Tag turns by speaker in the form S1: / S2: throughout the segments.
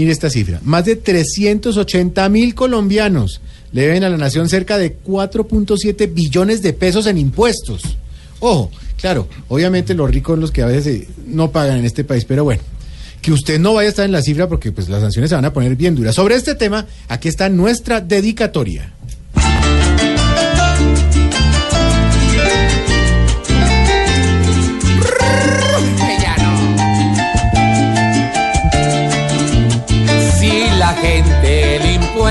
S1: Mire esta cifra. Más de 380 mil colombianos le deben a la nación cerca de 4.7 billones de pesos en impuestos. Ojo, claro, obviamente los ricos los que a veces eh, no pagan en este país, pero bueno, que usted no vaya a estar en la cifra porque pues las sanciones se van a poner bien duras. Sobre este tema, aquí está nuestra dedicatoria.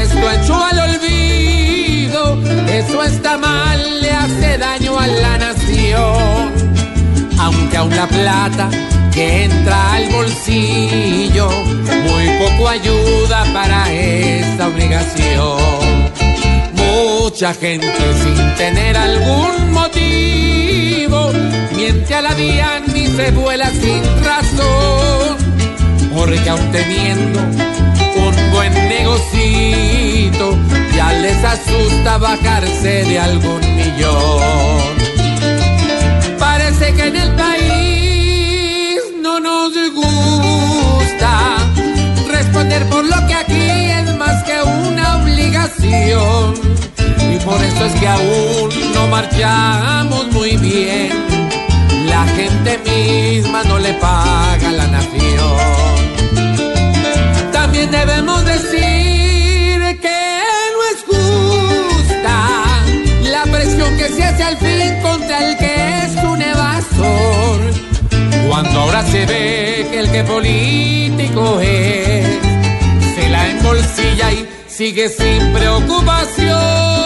S2: El impuesto echó al olvido, eso está mal, le hace daño a la nación. Aunque aún la plata que entra al bolsillo, muy poco ayuda para esta obligación. Mucha gente sin tener algún motivo, miente a la DIAN y se vuela sin razón porque aún teniendo un buen asusta bajarse de algún millón. Parece que en el país no nos gusta responder por lo que aquí es más que una obligación. Y por eso es que aún no marchamos muy bien. La gente misma no le paga la nación. Político es, se la embolsilla y sigue sin preocupación.